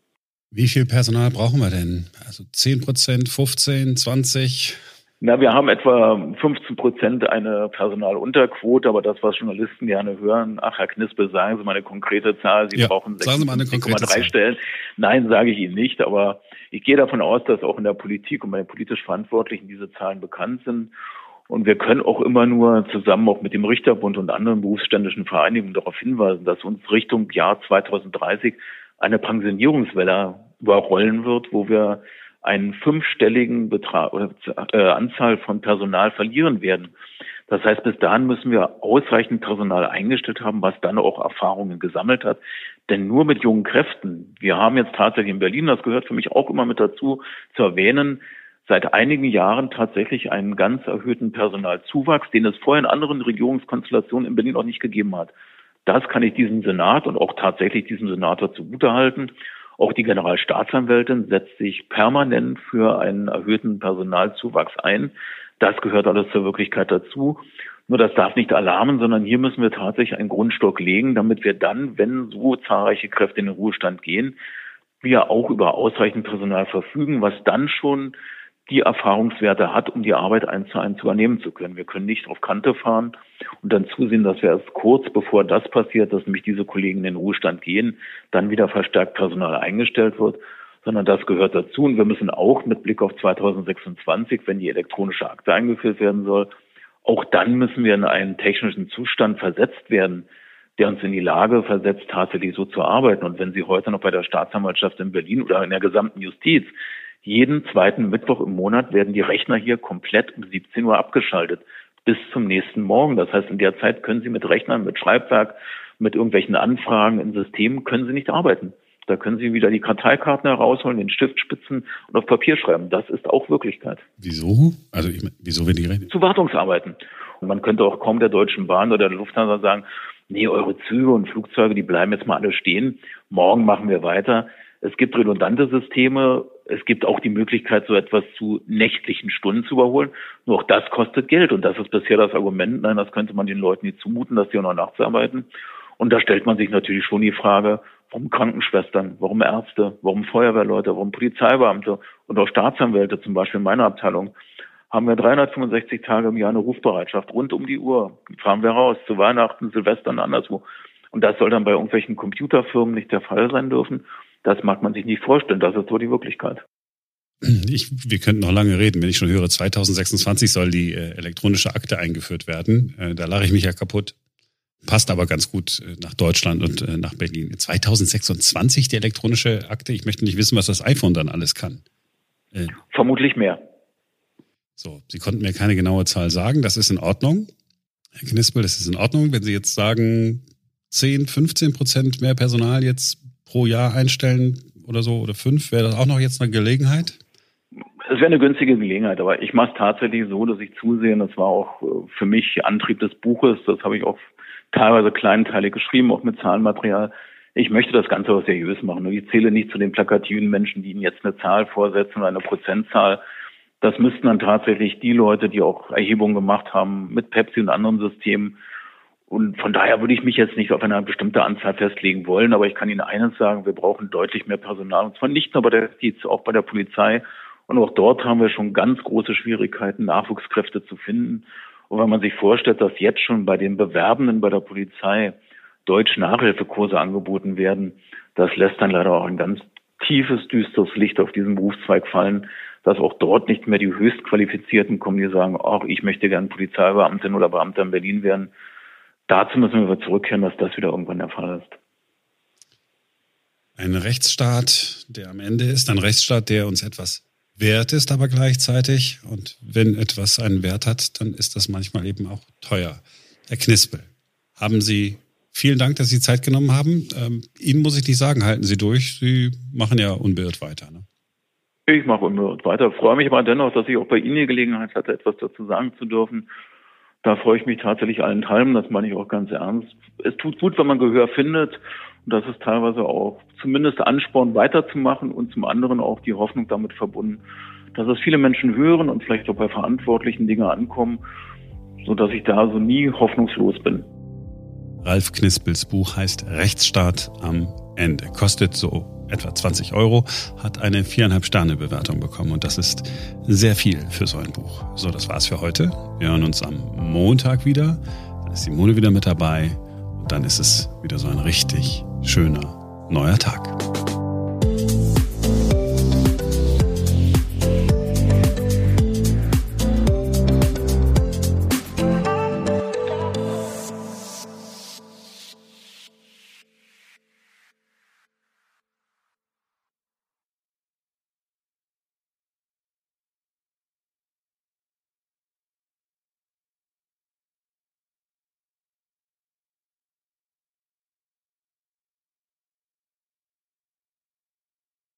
Wie viel Personal brauchen wir denn? Also 10 Prozent, 15, 20? Na, wir haben etwa 15 Prozent eine Personalunterquote, aber das, was Journalisten gerne hören, ach, Herr Knispel, sagen Sie mal eine konkrete Zahl, Sie ja, brauchen 6,3 Stellen. Nein, sage ich Ihnen nicht, aber ich gehe davon aus, dass auch in der Politik und bei den politisch Verantwortlichen diese Zahlen bekannt sind. Und wir können auch immer nur zusammen auch mit dem Richterbund und anderen berufsständischen Vereinigungen darauf hinweisen, dass uns Richtung Jahr 2030 eine Pensionierungswelle überrollen wird, wo wir einen fünfstelligen Betrag oder äh, Anzahl von Personal verlieren werden. Das heißt, bis dahin müssen wir ausreichend Personal eingestellt haben, was dann auch Erfahrungen gesammelt hat. Denn nur mit jungen Kräften, wir haben jetzt tatsächlich in Berlin, das gehört für mich auch immer mit dazu, zu erwähnen, seit einigen Jahren tatsächlich einen ganz erhöhten Personalzuwachs, den es vorher in anderen Regierungskonstellationen in Berlin auch nicht gegeben hat. Das kann ich diesem Senat und auch tatsächlich diesem Senator zugutehalten. Auch die Generalstaatsanwältin setzt sich permanent für einen erhöhten Personalzuwachs ein. Das gehört alles zur Wirklichkeit dazu. Nur das darf nicht alarmen, sondern hier müssen wir tatsächlich einen Grundstock legen, damit wir dann, wenn so zahlreiche Kräfte in den Ruhestand gehen, wir auch über ausreichend Personal verfügen, was dann schon die Erfahrungswerte hat, um die Arbeit eins zu eins übernehmen zu können. Wir können nicht auf Kante fahren und dann zusehen, dass wir erst kurz bevor das passiert, dass nämlich diese Kollegen in den Ruhestand gehen, dann wieder verstärkt Personal eingestellt wird, sondern das gehört dazu. Und wir müssen auch mit Blick auf 2026, wenn die elektronische Akte eingeführt werden soll, auch dann müssen wir in einen technischen Zustand versetzt werden, der uns in die Lage versetzt, tatsächlich so zu arbeiten. Und wenn Sie heute noch bei der Staatsanwaltschaft in Berlin oder in der gesamten Justiz jeden zweiten Mittwoch im Monat werden die Rechner hier komplett um 17 Uhr abgeschaltet bis zum nächsten Morgen. Das heißt, in der Zeit können Sie mit Rechnern, mit Schreibwerk, mit irgendwelchen Anfragen in Systemen können Sie nicht arbeiten. Da können Sie wieder die Karteikarten herausholen, den Stift spitzen und auf Papier schreiben. Das ist auch Wirklichkeit. Wieso? Also ich, wieso werden die rechnen? Zu Wartungsarbeiten. Und man könnte auch kaum der Deutschen Bahn oder der Lufthansa sagen, nee, eure Züge und Flugzeuge, die bleiben jetzt mal alle stehen. Morgen machen wir weiter. Es gibt redundante Systeme. Es gibt auch die Möglichkeit, so etwas zu nächtlichen Stunden zu überholen. Nur auch das kostet Geld. Und das ist bisher das Argument. Nein, das könnte man den Leuten nicht zumuten, dass sie auch noch nachts arbeiten. Und da stellt man sich natürlich schon die Frage, warum Krankenschwestern, warum Ärzte, warum Feuerwehrleute, warum Polizeibeamte und auch Staatsanwälte, zum Beispiel in meiner Abteilung, haben wir 365 Tage im Jahr eine Rufbereitschaft rund um die Uhr. Fahren wir raus zu Weihnachten, Silvestern, anderswo. Und das soll dann bei irgendwelchen Computerfirmen nicht der Fall sein dürfen. Das mag man sich nicht vorstellen. Das ist so die Wirklichkeit. Ich, wir könnten noch lange reden. Wenn ich schon höre, 2026 soll die äh, elektronische Akte eingeführt werden. Äh, da lache ich mich ja kaputt. Passt aber ganz gut äh, nach Deutschland und äh, nach Berlin. 2026 die elektronische Akte. Ich möchte nicht wissen, was das iPhone dann alles kann. Äh, Vermutlich mehr. So, Sie konnten mir keine genaue Zahl sagen. Das ist in Ordnung. Herr Knispel, das ist in Ordnung, wenn Sie jetzt sagen, 10, 15 Prozent mehr Personal jetzt pro Jahr einstellen oder so oder fünf? Wäre das auch noch jetzt eine Gelegenheit? es wäre eine günstige Gelegenheit, aber ich mache es tatsächlich so, dass ich zusehe, das war auch äh, für mich Antrieb des Buches, das habe ich auch teilweise kleinteilig geschrieben, auch mit Zahlenmaterial. Ich möchte das Ganze auch seriös machen. Ich zähle nicht zu den plakativen Menschen, die Ihnen jetzt eine Zahl vorsetzen oder eine Prozentzahl. Das müssten dann tatsächlich die Leute, die auch Erhebungen gemacht haben mit Pepsi und anderen Systemen. Und von daher würde ich mich jetzt nicht auf eine bestimmte Anzahl festlegen wollen, aber ich kann Ihnen eines sagen, wir brauchen deutlich mehr Personal. Und zwar nicht nur bei der Justiz, auch bei der Polizei. Und auch dort haben wir schon ganz große Schwierigkeiten, Nachwuchskräfte zu finden. Und wenn man sich vorstellt, dass jetzt schon bei den Bewerbenden bei der Polizei Deutsch-Nachhilfekurse angeboten werden, das lässt dann leider auch ein ganz tiefes, düsteres Licht auf diesen Berufszweig fallen, dass auch dort nicht mehr die Höchstqualifizierten kommen, die sagen, ach, ich möchte gern Polizeibeamtin oder Beamter in Berlin werden. Dazu müssen wir zurückkehren, dass das wieder irgendwann der Fall ist. Ein Rechtsstaat, der am Ende ist, ein Rechtsstaat, der uns etwas wert ist, aber gleichzeitig. Und wenn etwas einen Wert hat, dann ist das manchmal eben auch teuer. Herr Knispel, haben Sie vielen Dank, dass Sie Zeit genommen haben. Ähm, Ihnen muss ich nicht sagen, halten Sie durch. Sie machen ja unbeirrt weiter. Ne? Ich mache unbeirrt weiter. Freue mich aber dennoch, dass ich auch bei Ihnen die Gelegenheit hatte, etwas dazu sagen zu dürfen. Da freue ich mich tatsächlich allen Teilen, das meine ich auch ganz ernst. Es tut gut, wenn man Gehör findet. Und das ist teilweise auch zumindest Ansporn weiterzumachen und zum anderen auch die Hoffnung damit verbunden, dass es viele Menschen hören und vielleicht auch bei verantwortlichen Dinge ankommen, so dass ich da so nie hoffnungslos bin. Ralf Knispels Buch heißt Rechtsstaat am Ende. Kostet so etwa 20 Euro, hat eine viereinhalb Sterne Bewertung bekommen und das ist sehr viel für so ein Buch. So, das war's für heute. Wir hören uns am Montag wieder. Dann ist Simone wieder mit dabei und dann ist es wieder so ein richtig schöner neuer Tag.